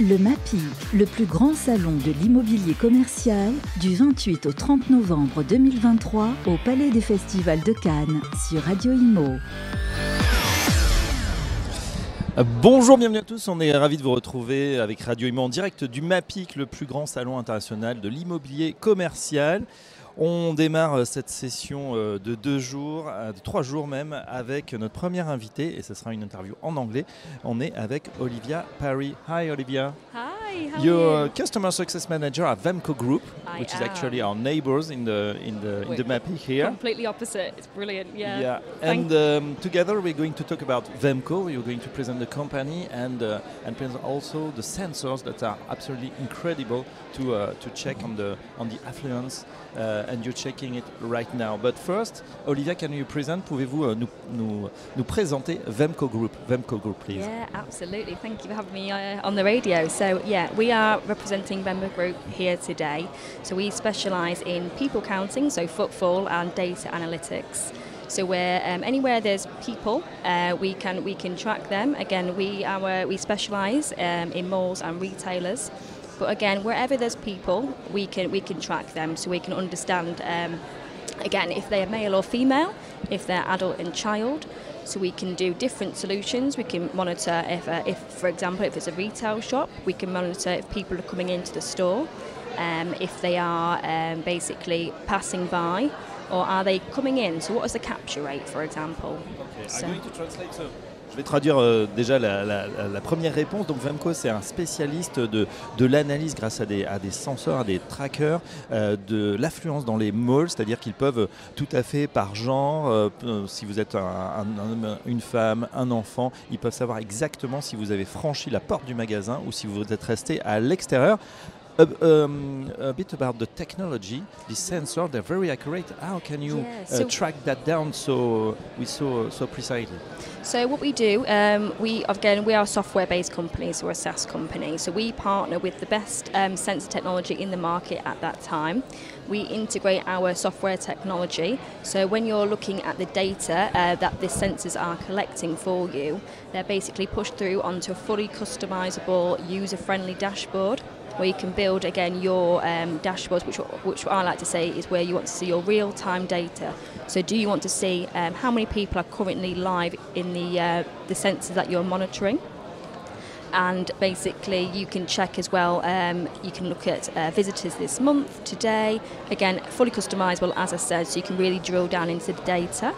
Le MAPI, le plus grand salon de l'immobilier commercial, du 28 au 30 novembre 2023 au Palais des Festivals de Cannes sur Radio Imo. Bonjour, bienvenue à tous. On est ravis de vous retrouver avec Radio Imo en direct du MAPIC, le plus grand salon international de l'immobilier commercial. On démarre euh, cette session euh, de deux jours, euh, de trois jours même, avec notre première invitée, et ce sera une interview en anglais. On est avec Olivia Parry. Hi Olivia. How You're a customer success manager at Vemco Group, I which is actually our neighbors in the in the in the We're you? here. Completely opposite. It's brilliant. Yeah. Yeah, Thank- and um, together we're going to talk about Vemco. You're going to present the company and uh, and present also the sensors that are absolutely incredible to uh, to check on the on the affluence. Uh, and you're checking it right now. But first, Olivia, can you present? Pouvez-vous euh, nous, nous, nous présenter Vemco Group? Vemco Group, please. Yeah, absolutely. Thank you for having me uh, on the radio. So, yeah, we are representing Vemco Group here today. So, we specialise in people counting, so footfall and data analytics. So, where um, anywhere there's people, uh, we can we can track them. Again, we our we specialise um, in malls and retailers. But again, wherever there's people, we can we can track them, so we can understand. Um, again, if they are male or female, if they're adult and child. So we can do different solutions. We can monitor if, uh, if, for example, if it's a retail shop, we can monitor if people are coming into the store, um, if they are um, basically passing by, or are they coming in. So what is the capture rate, for example? So- I'm going to translate, so- Je vais traduire euh, déjà la, première réponse. Donc Vemco, c'est un spécialiste de, de l'analyse grâce à des, à des senseurs, à des trackers euh, de l'affluence dans les malls, c'est-à-dire qu'ils peuvent tout à fait par genre, euh, si vous êtes un, une femme, un enfant, ils peuvent savoir exactement si vous avez franchi la porte du magasin ou si vous êtes resté à l'extérieur. A, um, a bit about the technology, the sensor, they're very accurate. How can you Yeah, uh, track that down so we so so precisely? So what we do, um, we again we are a software-based company, so we're a SaaS company. So we partner with the best um, sensor technology in the market at that time. We integrate our software technology. So when you're looking at the data uh, that the sensors are collecting for you, they're basically pushed through onto a fully customizable, user-friendly dashboard. Where you can build again your um, dashboards, which, which I like to say is where you want to see your real-time data. So, do you want to see um, how many people are currently live in the uh, the sensors that you're monitoring? And basically, you can check as well. Um, you can look at uh, visitors this month, today. Again, fully customizable, as I said, so you can really drill down into the data.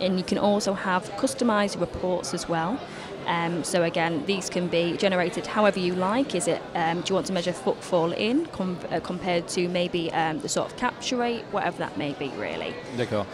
And you can also have customized reports as well. Um, so again, these can be generated however you like. Is it? Um, do you want to measure footfall in com- uh, compared to maybe um, the sort of capture rate, whatever that may be, really? D'accord.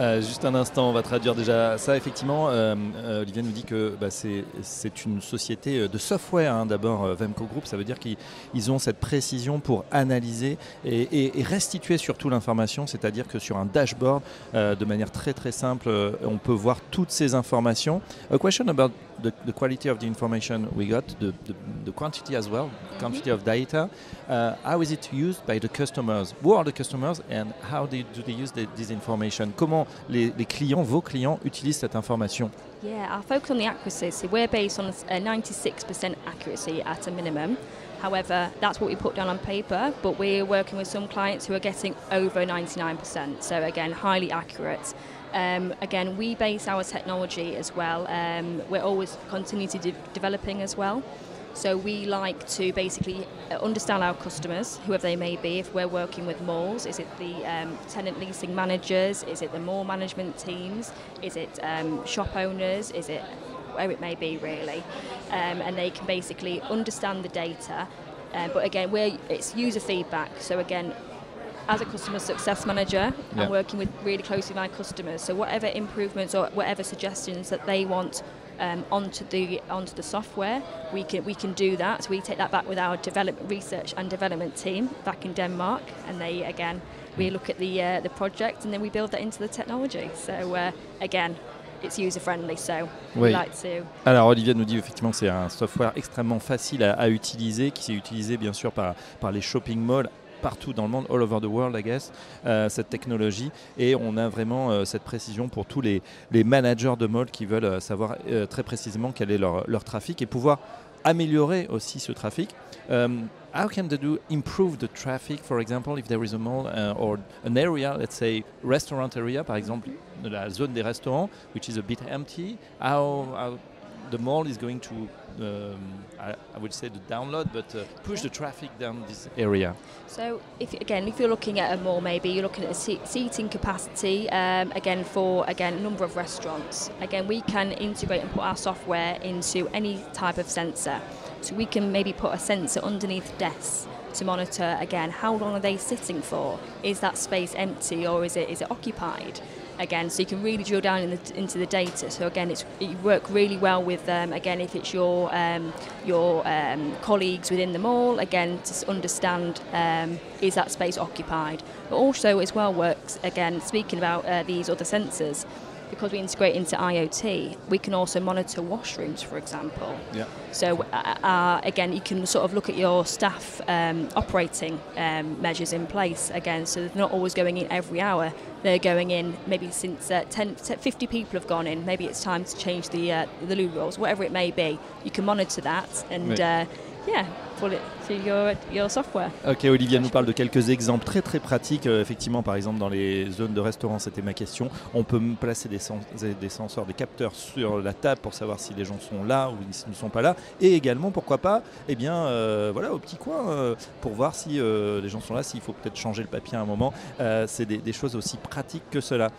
Euh, juste un instant, on va traduire déjà ça. Effectivement, euh, euh, Olivier nous dit que bah, c'est une société euh, de software. hein, D'abord, euh, Vemco Group, ça veut dire qu'ils ils ont cette précision pour analyser et, et- et restituer surtout l'information. C'est-à-dire que sur un dashboard, de manière très très simple, on peut voir toutes ces informations. A question about the, the quality of the information we got, the, the, the quantity as well, quantity of data. Uh, how is it used by the customers? Who are the customers and how they, do they use the, this information? Comment les, les clients, vos clients, utilisent cette information? Yeah, our focus on the accuracy. So we're based on a 96% accuracy at a minimum. However, that's what we put down on paper, but we're working with some clients who are getting over 99%. So again, highly accurate. Um, again, we base our technology as well. Um, we're always continue to de- developing as well. So we like to basically uh, understand our customers, whoever they may be. If we're working with malls, is it the um, tenant leasing managers? Is it the mall management teams? Is it um, shop owners? Is it where it may be really? Um, and they can basically understand the data. Uh, but again, we're, it's user feedback. So again, as a customer success manager, Yeah. I'm working with really closely with my customers. So whatever improvements or whatever suggestions that they want um, onto the onto the software, we can we can do that. So we take that back with our develop research and development team back in Denmark, and they again we look at the uh, the project and then we build that into the technology. So uh, again, it's user friendly. So we Oui. like to Alors Olivier nous dit effectivement que c'est un software extrêmement facile à, à utiliser, qui s'est utilisé bien sûr par, par les shopping malls partout dans le monde, all over the world, I guess, euh, cette technologie. Et on a vraiment euh, cette précision pour tous les, les managers de malls qui veulent euh, savoir euh, très précisément quel est leur, leur trafic et pouvoir améliorer aussi ce trafic. Um, how can they do improve the traffic, for example, if there is a mall uh, or an area, let's say restaurant area, par exemple, la zone des restaurants, which is a bit empty. How, how the mall is going to um, I, I, would say the download, but uh, push the traffic down this area. So, if again, if you're looking at a mall, maybe you're looking at a seat, seating capacity. Um, again, for again a number of restaurants. Again, we can integrate and put our software into any type of sensor. So we can maybe put a sensor underneath desks to monitor again how long are they sitting for? Is that space empty or is it is it occupied? again, so you can really drill down in the, into the data. So again, it's you work really well with um, again if it's your um, your um, colleagues within the mall again to understand um, is that space occupied. But also as well works again speaking about uh, these other sensors because we integrate into IoT, we can also monitor washrooms, for example. Yeah. So uh, uh, again, you can sort of look at your staff um, operating um, measures in place again. So they're not always going in every hour. They're going in maybe since uh, 10, 50 people have gone in. Maybe it's time to change the uh, the loo rolls, whatever it may be. You can monitor that and. Uh, yeah, your, software. Ok, Olivia nous parle de quelques exemples très très pratiques. Euh, effectivement, par exemple, dans les zones de restaurants, c'était ma question. On peut placer des, sens des, senseurs, des capteurs sur la table pour savoir si les gens sont là ou s'ils ne sont pas là. Et également, pourquoi pas, eh bien, euh, voilà, au petit coin, euh, pour voir si les gens sont là, s'il faut peut-être changer le papier à un moment. C'est des, choses aussi pratiques que cela.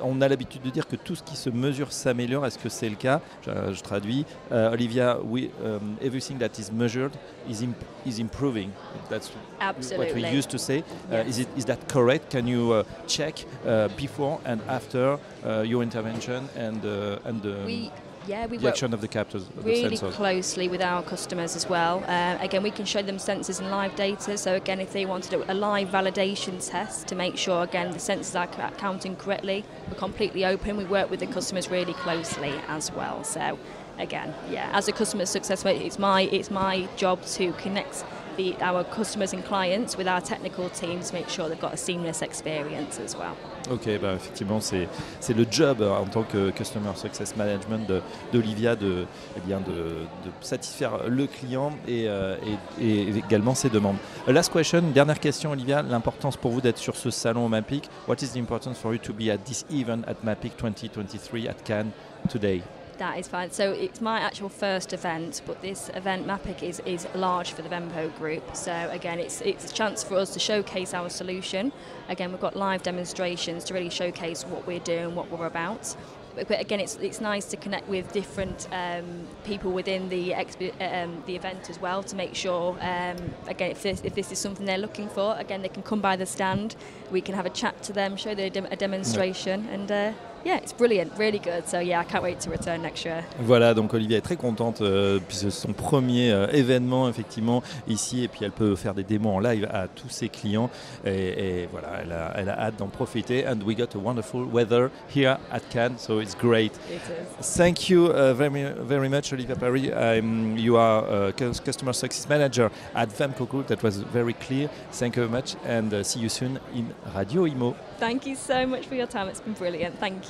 Euh, on a l'habitude de dire que tout ce qui se mesure s'améliore. Est-ce que c'est le cas? Je, je, traduis. Uh, Olivia, we, um, everything that is measured is, imp is improving. That's Absolutely. what we used to say. Yes. Uh, is, it, is that correct? Can you uh, check uh, before and after uh, your intervention and, uh, and the... We yeah, we work of the captors, really the closely with our customers as well. Uh, again, we can show them sensors and live data. So again, if they wanted a live validation test to make sure again the sensors are counting correctly, we're completely open. We work with the customers really closely as well. So again, yeah, as a customer success it's my it's my job to connect our customers and clients with our technical teams to make sure they've got a seamless experience as well. Ok, bah effectivement, c'est le job euh, en tant que Customer Success Management d'Olivia de, eh de, de, satisfaire le client et, euh, et, et, également ses demandes. Last question, dernière question Olivia, l'importance pour vous d'être sur ce salon au MAPIC. What is the importance for you to be at this event at MAPIC 2023 at Cannes today? That is fine. So it's my actual first event, but this event MAPIC is, is large for the Vemco group. So again, it's it's a chance for us to showcase our solution. Again, we've got live demonstrations to really showcase what we're doing, what we're about. But again, it's it's nice to connect with different um, people within the um, the event as well to make sure. Um, again, if this if this is something they're looking for, again they can come by the stand. We can have a chat to them, show them a demonstration, and. Uh, yeah, it's brilliant, really good. So yeah, I can't wait to return next year. Voilà, donc Olivia est très contente euh, puisque c'est son premier euh, événement effectivement ici et puis elle peut faire des démos en live à tous ses clients et, et voilà, elle a, elle a hâte d'en profiter. And we got a wonderful weather here at Cannes, so it's great. It is. Thank you uh, very very much, Olivia Paris. Um, you are a customer success manager at Vemco Group. That was very clear. Thank you very much, and uh, see you soon in Radio Imo. Thank you so much for your time. It's been brilliant. Thank you.